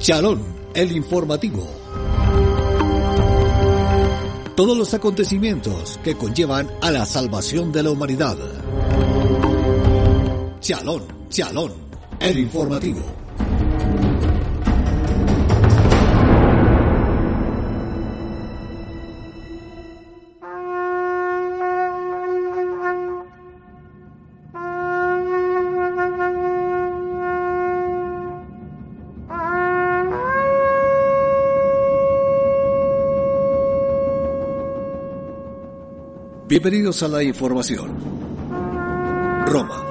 Chalón, el informativo. Todos los acontecimientos que conllevan a la salvación de la humanidad. Chalón, Chalón, el informativo. Bienvenidos a la información. Roma.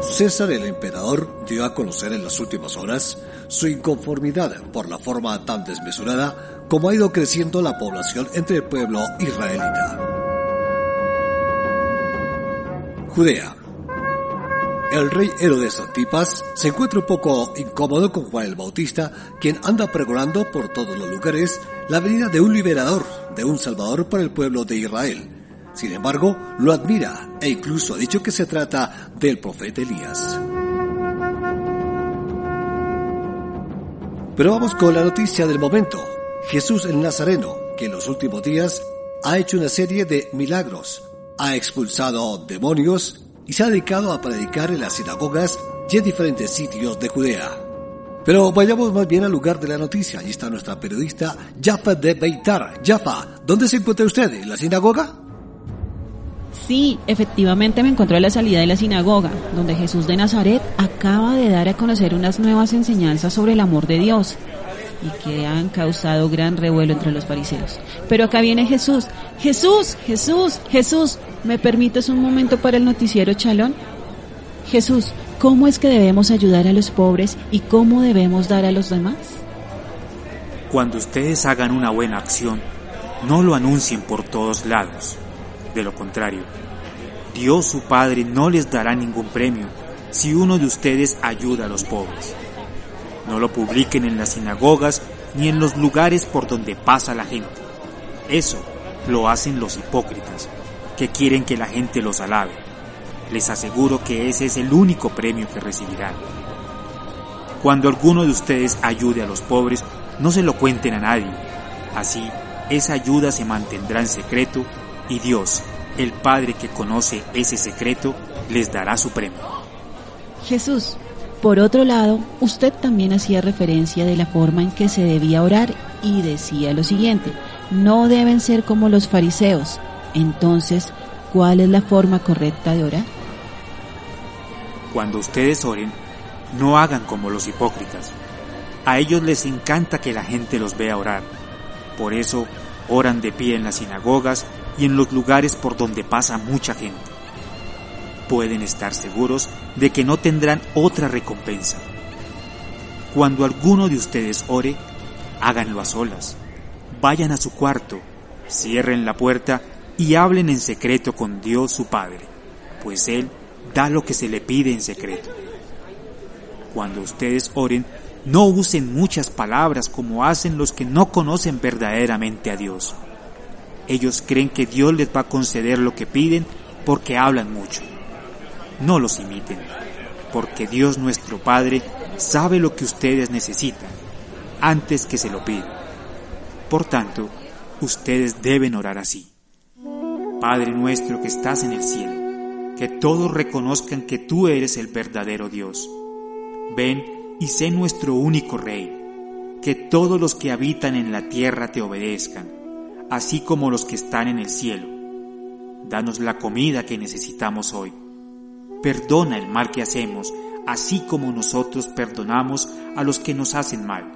César el emperador dio a conocer en las últimas horas su inconformidad por la forma tan desmesurada como ha ido creciendo la población entre el pueblo israelita. Judea. El rey Herodes Antipas se encuentra un poco incómodo con Juan el Bautista, quien anda pregonando por todos los lugares la venida de un liberador, de un salvador para el pueblo de Israel. Sin embargo, lo admira e incluso ha dicho que se trata del profeta Elías. Pero vamos con la noticia del momento. Jesús el Nazareno, que en los últimos días ha hecho una serie de milagros, ha expulsado demonios y se ha dedicado a predicar en las sinagogas y en diferentes sitios de Judea. Pero vayamos más bien al lugar de la noticia. Allí está nuestra periodista Jaffa de Beitar. Jaffa, ¿dónde se encuentra usted? ¿En la sinagoga? Sí, efectivamente me encuentro a la salida de la sinagoga, donde Jesús de Nazaret acaba de dar a conocer unas nuevas enseñanzas sobre el amor de Dios y que han causado gran revuelo entre los fariseos. Pero acá viene Jesús. Jesús, Jesús, Jesús, ¿me permites un momento para el noticiero Chalón? Jesús, ¿cómo es que debemos ayudar a los pobres y cómo debemos dar a los demás? Cuando ustedes hagan una buena acción, no lo anuncien por todos lados. De lo contrario, Dios su Padre no les dará ningún premio si uno de ustedes ayuda a los pobres. No lo publiquen en las sinagogas ni en los lugares por donde pasa la gente. Eso lo hacen los hipócritas, que quieren que la gente los alabe. Les aseguro que ese es el único premio que recibirán. Cuando alguno de ustedes ayude a los pobres, no se lo cuenten a nadie. Así, esa ayuda se mantendrá en secreto y Dios, el Padre que conoce ese secreto, les dará su premio. Jesús, por otro lado, usted también hacía referencia de la forma en que se debía orar y decía lo siguiente, no deben ser como los fariseos. Entonces, ¿cuál es la forma correcta de orar? Cuando ustedes oren, no hagan como los hipócritas. A ellos les encanta que la gente los vea orar. Por eso oran de pie en las sinagogas y en los lugares por donde pasa mucha gente. Pueden estar seguros de que no tendrán otra recompensa. Cuando alguno de ustedes ore, háganlo a solas. Vayan a su cuarto, cierren la puerta y hablen en secreto con Dios su Padre, pues Él da lo que se le pide en secreto. Cuando ustedes oren, no usen muchas palabras como hacen los que no conocen verdaderamente a Dios. Ellos creen que Dios les va a conceder lo que piden porque hablan mucho. No los imiten, porque Dios nuestro Padre sabe lo que ustedes necesitan antes que se lo pidan. Por tanto, ustedes deben orar así. Padre nuestro que estás en el cielo, que todos reconozcan que tú eres el verdadero Dios. Ven y sé nuestro único Rey, que todos los que habitan en la tierra te obedezcan, así como los que están en el cielo. Danos la comida que necesitamos hoy. Perdona el mal que hacemos, así como nosotros perdonamos a los que nos hacen mal.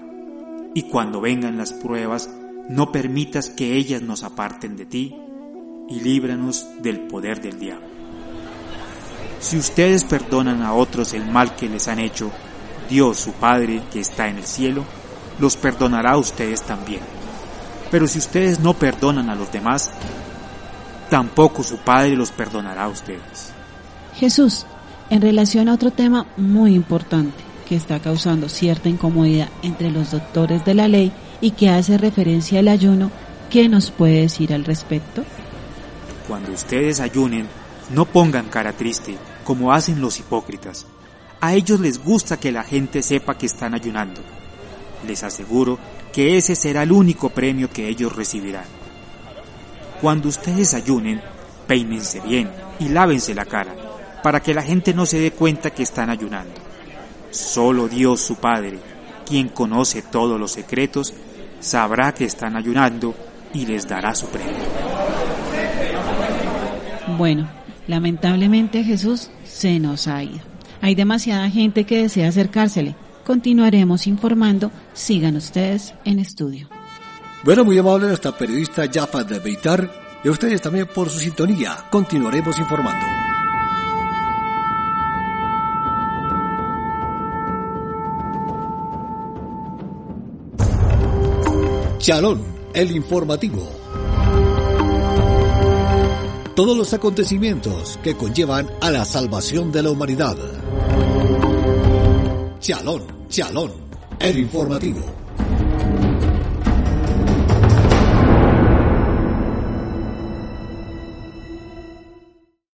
Y cuando vengan las pruebas, no permitas que ellas nos aparten de ti, y líbranos del poder del diablo. Si ustedes perdonan a otros el mal que les han hecho, Dios su Padre que está en el cielo, los perdonará a ustedes también. Pero si ustedes no perdonan a los demás, tampoco su Padre los perdonará a ustedes. Jesús, en relación a otro tema muy importante que está causando cierta incomodidad entre los doctores de la ley y que hace referencia al ayuno, ¿qué nos puede decir al respecto? Cuando ustedes ayunen, no pongan cara triste como hacen los hipócritas. A ellos les gusta que la gente sepa que están ayunando. Les aseguro que ese será el único premio que ellos recibirán. Cuando ustedes ayunen, peínense bien y lávense la cara, para que la gente no se dé cuenta que están ayunando. Solo Dios su Padre, quien conoce todos los secretos, sabrá que están ayunando y les dará su premio. Bueno, lamentablemente Jesús se nos ha ido. Hay demasiada gente que desea acercársele. Continuaremos informando. Sigan ustedes en estudio. Bueno, muy amable nuestra periodista Jaffa de Beitar y a ustedes también por su sintonía. Continuaremos informando. Chalón, el informativo. Todos los acontecimientos que conllevan a la salvación de la humanidad. Chalón, Chalón, el informativo.